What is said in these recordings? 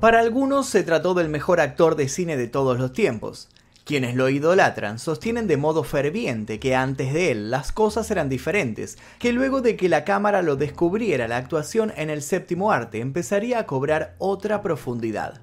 Para algunos se trató del mejor actor de cine de todos los tiempos. Quienes lo idolatran sostienen de modo ferviente que antes de él las cosas eran diferentes, que luego de que la cámara lo descubriera la actuación en el séptimo arte empezaría a cobrar otra profundidad.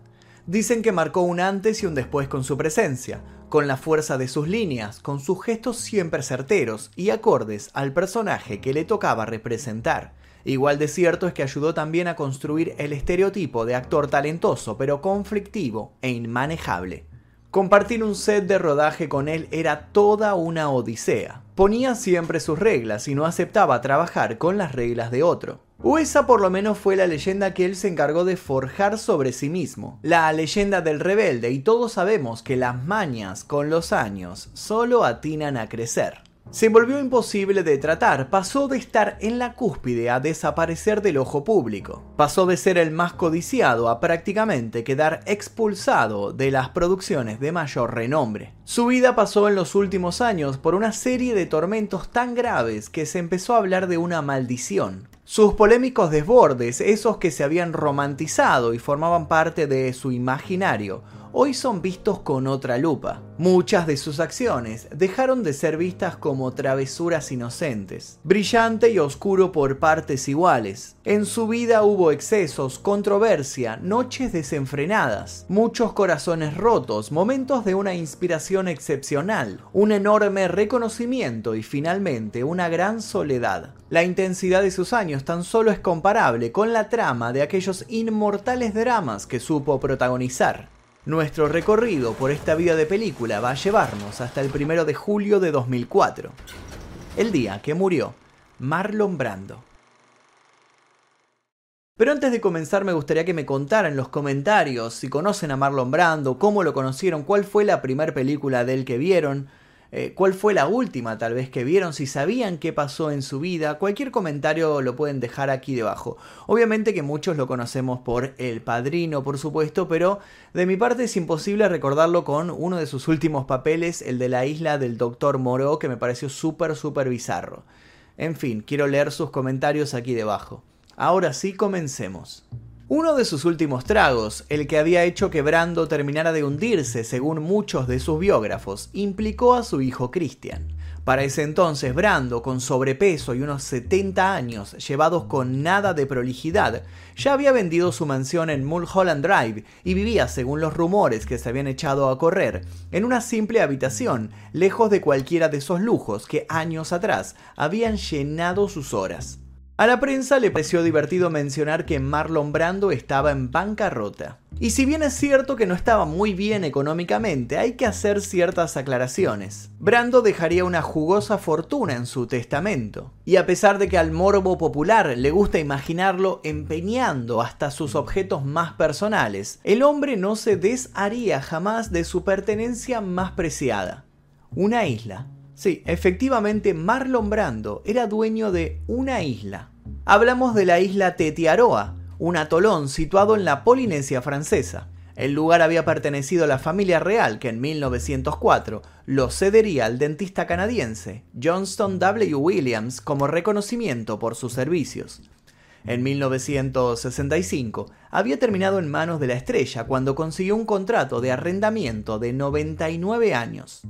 Dicen que marcó un antes y un después con su presencia, con la fuerza de sus líneas, con sus gestos siempre certeros y acordes al personaje que le tocaba representar. Igual de cierto es que ayudó también a construir el estereotipo de actor talentoso pero conflictivo e inmanejable. Compartir un set de rodaje con él era toda una odisea. Ponía siempre sus reglas y no aceptaba trabajar con las reglas de otro. O esa por lo menos fue la leyenda que él se encargó de forjar sobre sí mismo. La leyenda del rebelde y todos sabemos que las mañas con los años solo atinan a crecer se volvió imposible de tratar, pasó de estar en la cúspide a desaparecer del ojo público. Pasó de ser el más codiciado a prácticamente quedar expulsado de las producciones de mayor renombre. Su vida pasó en los últimos años por una serie de tormentos tan graves que se empezó a hablar de una maldición. Sus polémicos desbordes, esos que se habían romantizado y formaban parte de su imaginario, hoy son vistos con otra lupa. Muchas de sus acciones dejaron de ser vistas como travesuras inocentes, brillante y oscuro por partes iguales. En su vida hubo excesos, controversia, noches desenfrenadas, muchos corazones rotos, momentos de una inspiración excepcional, un enorme reconocimiento y finalmente una gran soledad. La intensidad de sus años tan solo es comparable con la trama de aquellos inmortales dramas que supo protagonizar. Nuestro recorrido por esta vida de película va a llevarnos hasta el primero de julio de 2004, el día que murió Marlon Brando. Pero antes de comenzar me gustaría que me contaran en los comentarios si conocen a Marlon Brando, cómo lo conocieron, cuál fue la primera película del que vieron, eh, cuál fue la última tal vez que vieron, si sabían qué pasó en su vida, cualquier comentario lo pueden dejar aquí debajo. Obviamente que muchos lo conocemos por El Padrino, por supuesto, pero de mi parte es imposible recordarlo con uno de sus últimos papeles, el de la isla del Doctor Moreau, que me pareció súper, súper bizarro. En fin, quiero leer sus comentarios aquí debajo. Ahora sí, comencemos. Uno de sus últimos tragos, el que había hecho que Brando terminara de hundirse según muchos de sus biógrafos, implicó a su hijo Christian. Para ese entonces, Brando, con sobrepeso y unos 70 años, llevados con nada de prolijidad, ya había vendido su mansión en Mulholland Drive y vivía, según los rumores que se habían echado a correr, en una simple habitación, lejos de cualquiera de esos lujos que años atrás habían llenado sus horas. A la prensa le pareció divertido mencionar que Marlon Brando estaba en bancarrota. Y si bien es cierto que no estaba muy bien económicamente, hay que hacer ciertas aclaraciones. Brando dejaría una jugosa fortuna en su testamento. Y a pesar de que al morbo popular le gusta imaginarlo empeñando hasta sus objetos más personales, el hombre no se desharía jamás de su pertenencia más preciada. Una isla Sí, efectivamente Marlon Brando era dueño de una isla. Hablamos de la isla Tetiaroa, un atolón situado en la Polinesia francesa. El lugar había pertenecido a la familia real que en 1904 lo cedería al dentista canadiense Johnston W. Williams como reconocimiento por sus servicios. En 1965 había terminado en manos de la estrella cuando consiguió un contrato de arrendamiento de 99 años.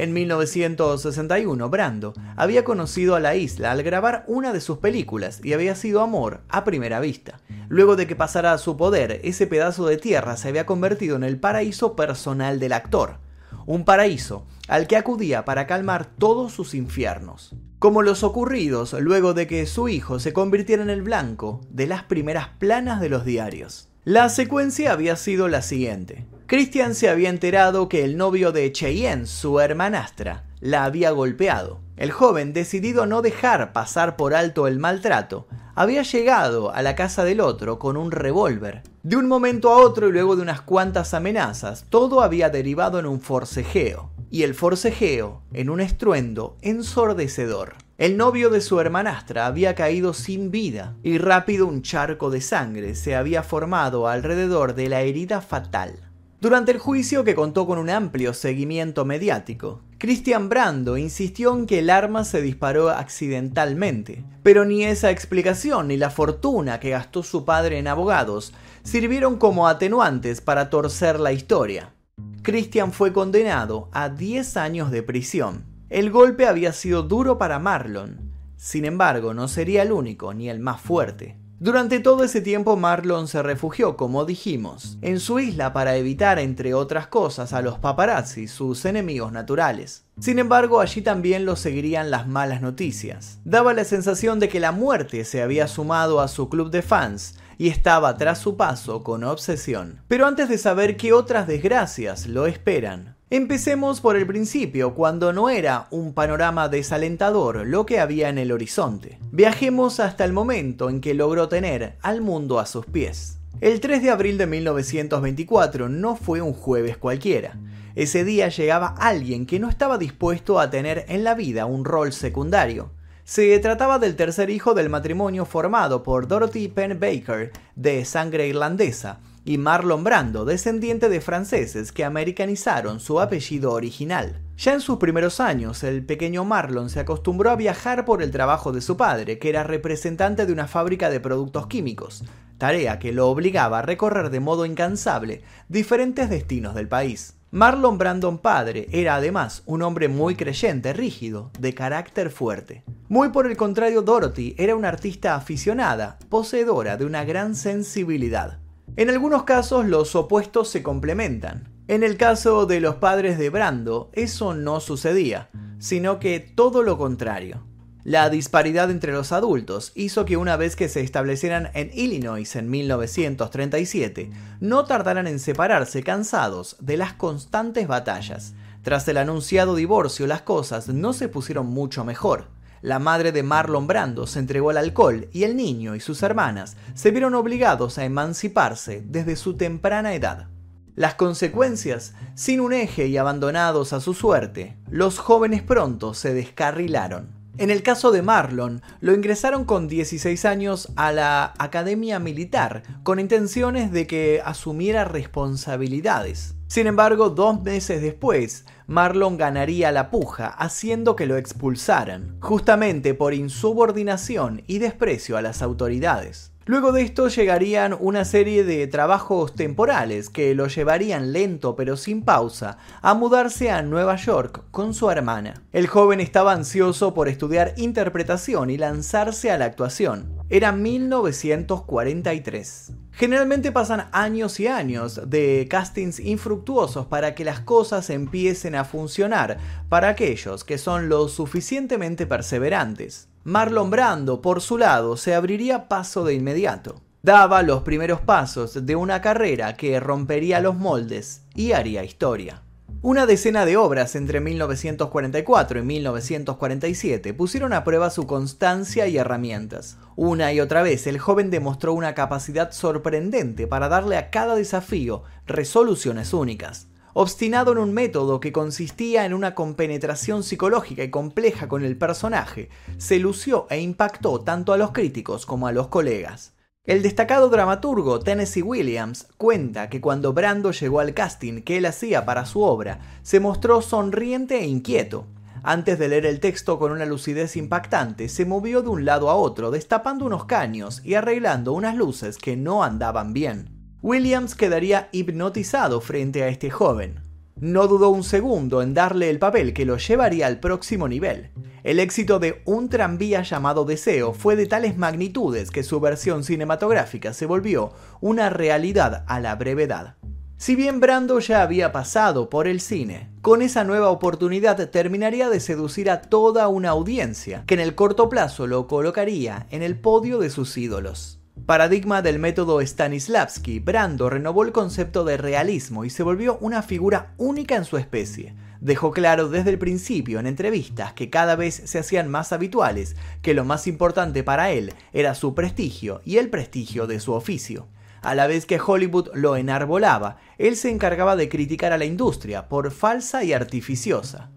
En 1961, Brando había conocido a la isla al grabar una de sus películas y había sido amor a primera vista. Luego de que pasara a su poder, ese pedazo de tierra se había convertido en el paraíso personal del actor. Un paraíso al que acudía para calmar todos sus infiernos. Como los ocurridos luego de que su hijo se convirtiera en el blanco de las primeras planas de los diarios. La secuencia había sido la siguiente. Christian se había enterado que el novio de Cheyenne, su hermanastra, la había golpeado. El joven, decidido a no dejar pasar por alto el maltrato, había llegado a la casa del otro con un revólver. De un momento a otro y luego de unas cuantas amenazas, todo había derivado en un forcejeo. Y el forcejeo en un estruendo ensordecedor. El novio de su hermanastra había caído sin vida y rápido un charco de sangre se había formado alrededor de la herida fatal. Durante el juicio, que contó con un amplio seguimiento mediático, Christian Brando insistió en que el arma se disparó accidentalmente, pero ni esa explicación ni la fortuna que gastó su padre en abogados sirvieron como atenuantes para torcer la historia. Christian fue condenado a 10 años de prisión. El golpe había sido duro para Marlon, sin embargo no sería el único ni el más fuerte. Durante todo ese tiempo Marlon se refugió, como dijimos, en su isla para evitar, entre otras cosas, a los paparazzi, sus enemigos naturales. Sin embargo, allí también lo seguirían las malas noticias. Daba la sensación de que la muerte se había sumado a su club de fans y estaba tras su paso con obsesión. Pero antes de saber qué otras desgracias lo esperan, Empecemos por el principio, cuando no era un panorama desalentador lo que había en el horizonte. Viajemos hasta el momento en que logró tener al mundo a sus pies. El 3 de abril de 1924 no fue un jueves cualquiera. Ese día llegaba alguien que no estaba dispuesto a tener en la vida un rol secundario. Se trataba del tercer hijo del matrimonio formado por Dorothy Penn Baker, de sangre irlandesa, y Marlon Brando, descendiente de franceses que americanizaron su apellido original. Ya en sus primeros años, el pequeño Marlon se acostumbró a viajar por el trabajo de su padre, que era representante de una fábrica de productos químicos, tarea que lo obligaba a recorrer de modo incansable diferentes destinos del país. Marlon Brandon padre era además un hombre muy creyente, rígido, de carácter fuerte. Muy por el contrario, Dorothy era una artista aficionada, poseedora de una gran sensibilidad. En algunos casos los opuestos se complementan. En el caso de los padres de Brando, eso no sucedía, sino que todo lo contrario. La disparidad entre los adultos hizo que una vez que se establecieran en Illinois en 1937, no tardaran en separarse cansados de las constantes batallas. Tras el anunciado divorcio, las cosas no se pusieron mucho mejor. La madre de Marlon Brando se entregó al alcohol y el niño y sus hermanas se vieron obligados a emanciparse desde su temprana edad. Las consecuencias, sin un eje y abandonados a su suerte, los jóvenes pronto se descarrilaron. En el caso de Marlon, lo ingresaron con 16 años a la Academia Militar, con intenciones de que asumiera responsabilidades. Sin embargo, dos meses después, Marlon ganaría la puja, haciendo que lo expulsaran, justamente por insubordinación y desprecio a las autoridades. Luego de esto llegarían una serie de trabajos temporales que lo llevarían lento pero sin pausa a mudarse a Nueva York con su hermana. El joven estaba ansioso por estudiar interpretación y lanzarse a la actuación. Era 1943. Generalmente pasan años y años de castings infructuosos para que las cosas empiecen a funcionar para aquellos que son lo suficientemente perseverantes. Marlon Brando, por su lado, se abriría paso de inmediato. Daba los primeros pasos de una carrera que rompería los moldes y haría historia. Una decena de obras entre 1944 y 1947 pusieron a prueba su constancia y herramientas. Una y otra vez el joven demostró una capacidad sorprendente para darle a cada desafío resoluciones únicas. Obstinado en un método que consistía en una compenetración psicológica y compleja con el personaje, se lució e impactó tanto a los críticos como a los colegas. El destacado dramaturgo Tennessee Williams cuenta que cuando Brando llegó al casting que él hacía para su obra, se mostró sonriente e inquieto. Antes de leer el texto con una lucidez impactante, se movió de un lado a otro, destapando unos caños y arreglando unas luces que no andaban bien. Williams quedaría hipnotizado frente a este joven. No dudó un segundo en darle el papel que lo llevaría al próximo nivel. El éxito de Un tranvía llamado Deseo fue de tales magnitudes que su versión cinematográfica se volvió una realidad a la brevedad. Si bien Brando ya había pasado por el cine, con esa nueva oportunidad terminaría de seducir a toda una audiencia, que en el corto plazo lo colocaría en el podio de sus ídolos. Paradigma del método Stanislavski, Brando renovó el concepto de realismo y se volvió una figura única en su especie. Dejó claro desde el principio en entrevistas que cada vez se hacían más habituales que lo más importante para él era su prestigio y el prestigio de su oficio. A la vez que Hollywood lo enarbolaba, él se encargaba de criticar a la industria por falsa y artificiosa.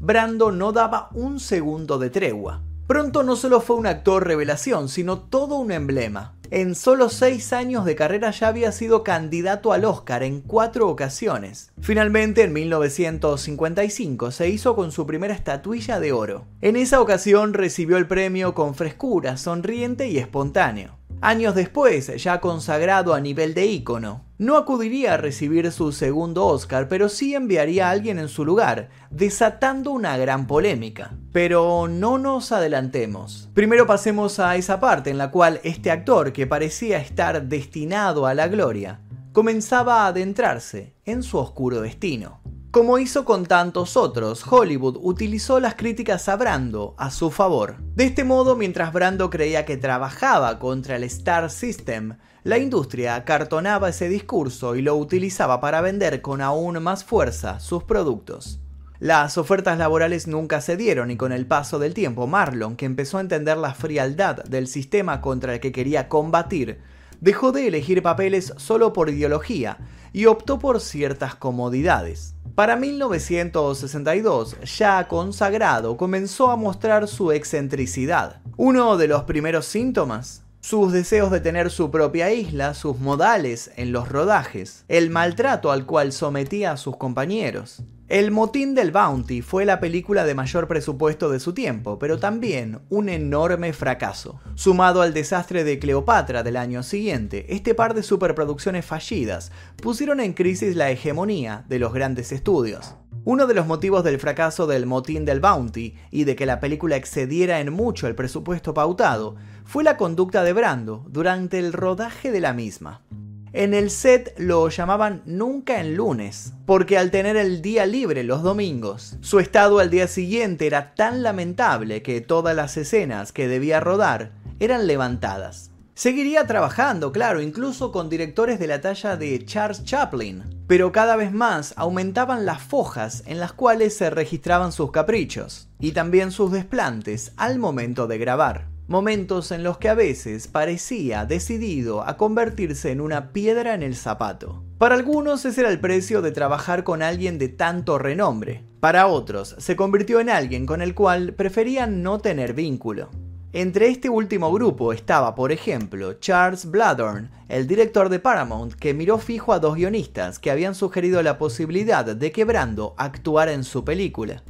Brando no daba un segundo de tregua. Pronto no solo fue un actor revelación, sino todo un emblema. En solo seis años de carrera ya había sido candidato al Oscar en cuatro ocasiones. Finalmente, en 1955, se hizo con su primera estatuilla de oro. En esa ocasión recibió el premio con frescura, sonriente y espontáneo. Años después, ya consagrado a nivel de ícono, no acudiría a recibir su segundo Oscar, pero sí enviaría a alguien en su lugar, desatando una gran polémica. Pero no nos adelantemos. Primero pasemos a esa parte en la cual este actor, que parecía estar destinado a la gloria, comenzaba a adentrarse en su oscuro destino. Como hizo con tantos otros, Hollywood utilizó las críticas a Brando a su favor. De este modo, mientras Brando creía que trabajaba contra el Star System, la industria acartonaba ese discurso y lo utilizaba para vender con aún más fuerza sus productos. Las ofertas laborales nunca se dieron y con el paso del tiempo Marlon, que empezó a entender la frialdad del sistema contra el que quería combatir, dejó de elegir papeles solo por ideología y optó por ciertas comodidades. Para 1962, ya consagrado, comenzó a mostrar su excentricidad. Uno de los primeros síntomas sus deseos de tener su propia isla, sus modales en los rodajes, el maltrato al cual sometía a sus compañeros. El Motín del Bounty fue la película de mayor presupuesto de su tiempo, pero también un enorme fracaso. Sumado al desastre de Cleopatra del año siguiente, este par de superproducciones fallidas pusieron en crisis la hegemonía de los grandes estudios. Uno de los motivos del fracaso del Motín del Bounty y de que la película excediera en mucho el presupuesto pautado fue la conducta de Brando durante el rodaje de la misma. En el set lo llamaban nunca en lunes, porque al tener el día libre los domingos, su estado al día siguiente era tan lamentable que todas las escenas que debía rodar eran levantadas. Seguiría trabajando, claro, incluso con directores de la talla de Charles Chaplin, pero cada vez más aumentaban las fojas en las cuales se registraban sus caprichos, y también sus desplantes al momento de grabar momentos en los que a veces parecía decidido a convertirse en una piedra en el zapato. Para algunos ese era el precio de trabajar con alguien de tanto renombre. Para otros se convirtió en alguien con el cual preferían no tener vínculo. Entre este último grupo estaba, por ejemplo, Charles Bladorn, el director de Paramount, que miró fijo a dos guionistas que habían sugerido la posibilidad de que Brando actuara en su película.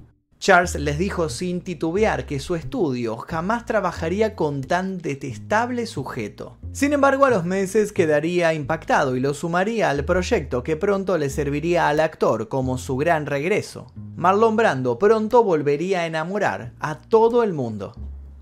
Charles les dijo sin titubear que su estudio jamás trabajaría con tan detestable sujeto. Sin embargo, a los meses quedaría impactado y lo sumaría al proyecto que pronto le serviría al actor como su gran regreso. Marlon Brando pronto volvería a enamorar a todo el mundo.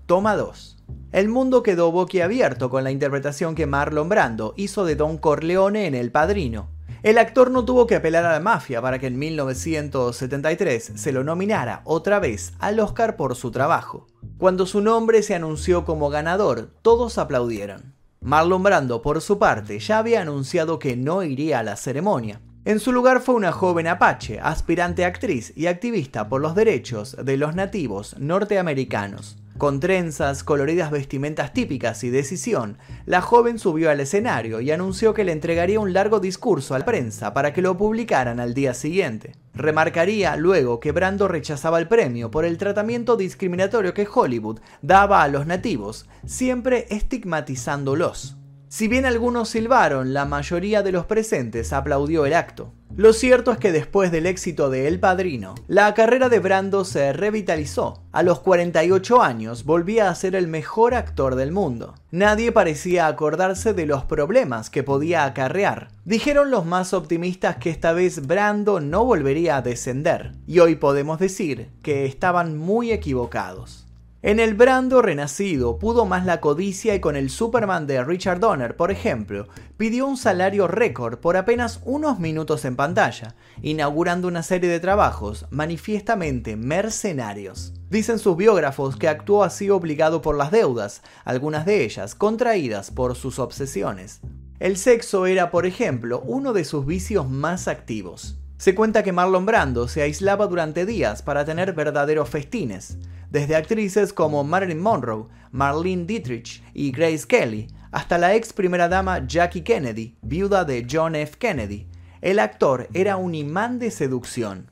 Toma 2. El mundo quedó boquiabierto con la interpretación que Marlon Brando hizo de Don Corleone en El Padrino, el actor no tuvo que apelar a la mafia para que en 1973 se lo nominara otra vez al Oscar por su trabajo. Cuando su nombre se anunció como ganador, todos aplaudieron. Marlon Brando, por su parte, ya había anunciado que no iría a la ceremonia. En su lugar fue una joven apache, aspirante actriz y activista por los derechos de los nativos norteamericanos. Con trenzas, coloridas vestimentas típicas y decisión, la joven subió al escenario y anunció que le entregaría un largo discurso a la prensa para que lo publicaran al día siguiente. Remarcaría luego que Brando rechazaba el premio por el tratamiento discriminatorio que Hollywood daba a los nativos, siempre estigmatizándolos. Si bien algunos silbaron, la mayoría de los presentes aplaudió el acto. Lo cierto es que después del éxito de El Padrino, la carrera de Brando se revitalizó. A los 48 años volvía a ser el mejor actor del mundo. Nadie parecía acordarse de los problemas que podía acarrear. Dijeron los más optimistas que esta vez Brando no volvería a descender. Y hoy podemos decir que estaban muy equivocados. En el Brando renacido pudo más la codicia y con el Superman de Richard Donner, por ejemplo, pidió un salario récord por apenas unos minutos en pantalla, inaugurando una serie de trabajos manifiestamente mercenarios. Dicen sus biógrafos que actuó así obligado por las deudas, algunas de ellas contraídas por sus obsesiones. El sexo era, por ejemplo, uno de sus vicios más activos. Se cuenta que Marlon Brando se aislaba durante días para tener verdaderos festines desde actrices como Marilyn Monroe, Marlene Dietrich y Grace Kelly, hasta la ex primera dama Jackie Kennedy, viuda de John F. Kennedy. El actor era un imán de seducción.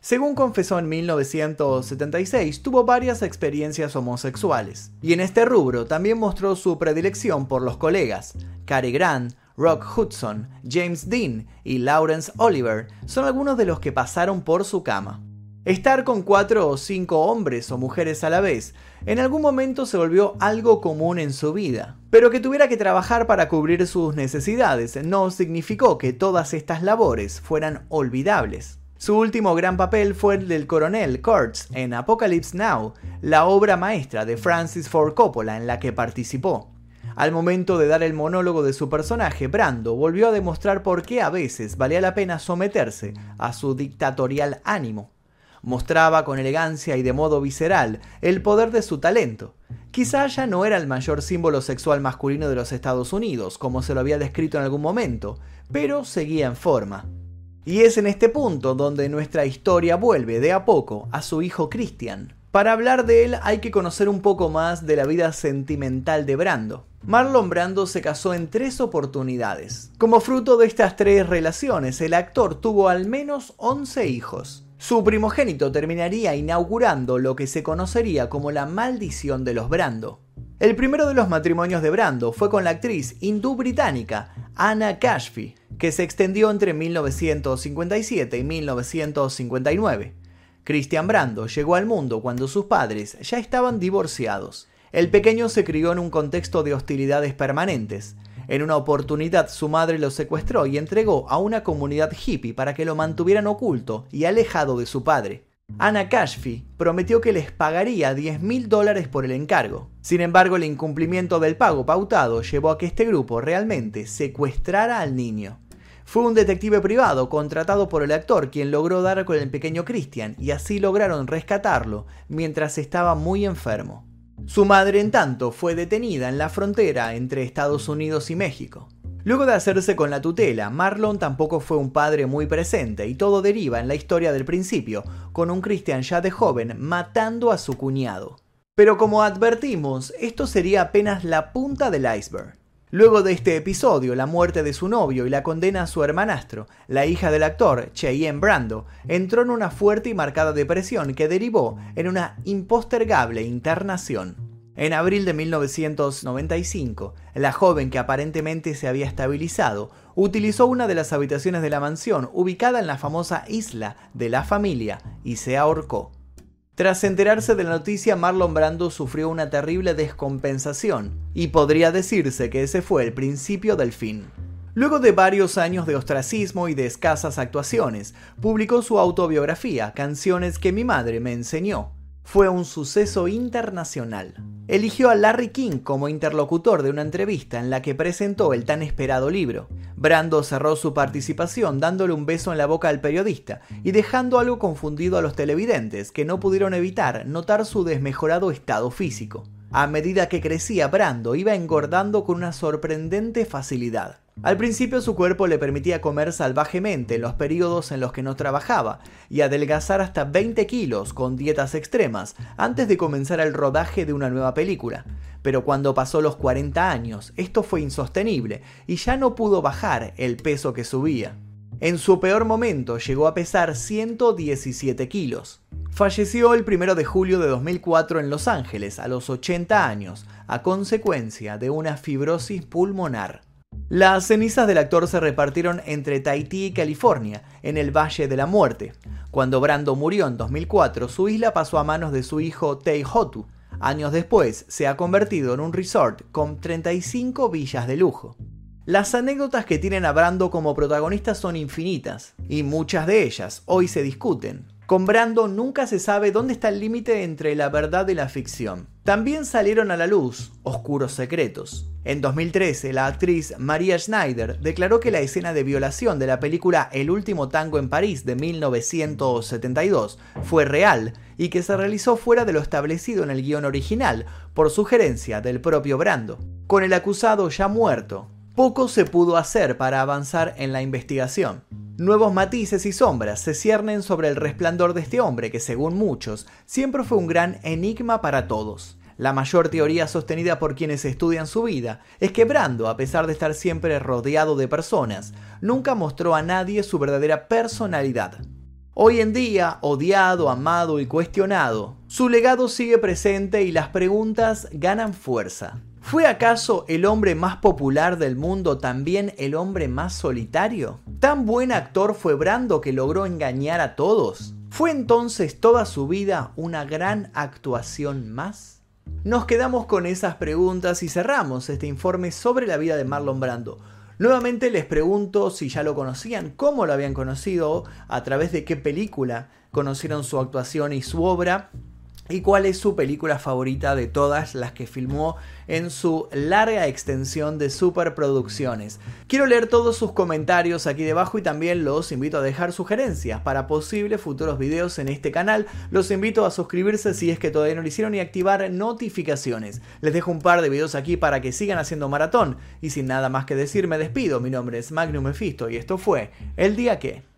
Según confesó en 1976, tuvo varias experiencias homosexuales, y en este rubro también mostró su predilección por los colegas. Cary Grant, Rock Hudson, James Dean y Lawrence Oliver son algunos de los que pasaron por su cama. Estar con cuatro o cinco hombres o mujeres a la vez en algún momento se volvió algo común en su vida, pero que tuviera que trabajar para cubrir sus necesidades no significó que todas estas labores fueran olvidables. Su último gran papel fue el del coronel Kurtz en Apocalypse Now, la obra maestra de Francis Ford Coppola en la que participó. Al momento de dar el monólogo de su personaje, Brando volvió a demostrar por qué a veces valía la pena someterse a su dictatorial ánimo. Mostraba con elegancia y de modo visceral el poder de su talento. Quizá ya no era el mayor símbolo sexual masculino de los Estados Unidos, como se lo había descrito en algún momento, pero seguía en forma. Y es en este punto donde nuestra historia vuelve de a poco a su hijo Christian. Para hablar de él hay que conocer un poco más de la vida sentimental de Brando. Marlon Brando se casó en tres oportunidades. Como fruto de estas tres relaciones, el actor tuvo al menos 11 hijos. Su primogénito terminaría inaugurando lo que se conocería como la maldición de los Brando. El primero de los matrimonios de Brando fue con la actriz hindú-británica Anna Kashfi, que se extendió entre 1957 y 1959. Christian Brando llegó al mundo cuando sus padres ya estaban divorciados. El pequeño se crió en un contexto de hostilidades permanentes. En una oportunidad su madre lo secuestró y entregó a una comunidad hippie para que lo mantuvieran oculto y alejado de su padre. Anna Kashfi prometió que les pagaría 10 mil dólares por el encargo. Sin embargo, el incumplimiento del pago pautado llevó a que este grupo realmente secuestrara al niño. Fue un detective privado contratado por el actor quien logró dar con el pequeño Christian y así lograron rescatarlo mientras estaba muy enfermo. Su madre, en tanto, fue detenida en la frontera entre Estados Unidos y México. Luego de hacerse con la tutela, Marlon tampoco fue un padre muy presente y todo deriva en la historia del principio, con un Christian ya de joven matando a su cuñado. Pero como advertimos, esto sería apenas la punta del iceberg. Luego de este episodio, la muerte de su novio y la condena a su hermanastro, la hija del actor, Cheyenne Brando, entró en una fuerte y marcada depresión que derivó en una impostergable internación. En abril de 1995, la joven que aparentemente se había estabilizado utilizó una de las habitaciones de la mansión ubicada en la famosa isla de la familia y se ahorcó. Tras enterarse de la noticia, Marlon Brando sufrió una terrible descompensación, y podría decirse que ese fue el principio del fin. Luego de varios años de ostracismo y de escasas actuaciones, publicó su autobiografía, Canciones que mi madre me enseñó, fue un suceso internacional. Eligió a Larry King como interlocutor de una entrevista en la que presentó el tan esperado libro. Brando cerró su participación dándole un beso en la boca al periodista y dejando algo confundido a los televidentes que no pudieron evitar notar su desmejorado estado físico. A medida que crecía, Brando iba engordando con una sorprendente facilidad. Al principio su cuerpo le permitía comer salvajemente en los periodos en los que no trabajaba y adelgazar hasta 20 kilos con dietas extremas antes de comenzar el rodaje de una nueva película. Pero cuando pasó los 40 años, esto fue insostenible y ya no pudo bajar el peso que subía. En su peor momento llegó a pesar 117 kilos. Falleció el 1 de julio de 2004 en Los Ángeles a los 80 años a consecuencia de una fibrosis pulmonar. Las cenizas del actor se repartieron entre Tahití y California, en el Valle de la Muerte. Cuando Brando murió en 2004, su isla pasó a manos de su hijo Teihotu. Años después, se ha convertido en un resort con 35 villas de lujo. Las anécdotas que tienen a Brando como protagonista son infinitas, y muchas de ellas hoy se discuten. Con Brando nunca se sabe dónde está el límite entre la verdad y la ficción. También salieron a la luz oscuros secretos. En 2013, la actriz Maria Schneider declaró que la escena de violación de la película El último tango en París de 1972 fue real y que se realizó fuera de lo establecido en el guion original, por sugerencia del propio Brando. Con el acusado ya muerto, poco se pudo hacer para avanzar en la investigación. Nuevos matices y sombras se ciernen sobre el resplandor de este hombre que, según muchos, siempre fue un gran enigma para todos. La mayor teoría sostenida por quienes estudian su vida es que Brando, a pesar de estar siempre rodeado de personas, nunca mostró a nadie su verdadera personalidad. Hoy en día, odiado, amado y cuestionado, su legado sigue presente y las preguntas ganan fuerza. ¿Fue acaso el hombre más popular del mundo también el hombre más solitario? ¿Tan buen actor fue Brando que logró engañar a todos? ¿Fue entonces toda su vida una gran actuación más? Nos quedamos con esas preguntas y cerramos este informe sobre la vida de Marlon Brando. Nuevamente les pregunto si ya lo conocían, cómo lo habían conocido, a través de qué película conocieron su actuación y su obra y cuál es su película favorita de todas las que filmó en su larga extensión de superproducciones. Quiero leer todos sus comentarios aquí debajo y también los invito a dejar sugerencias para posibles futuros videos en este canal. Los invito a suscribirse si es que todavía no lo hicieron y activar notificaciones. Les dejo un par de videos aquí para que sigan haciendo maratón y sin nada más que decir me despido. Mi nombre es Magnum Mephisto y esto fue El Día Que...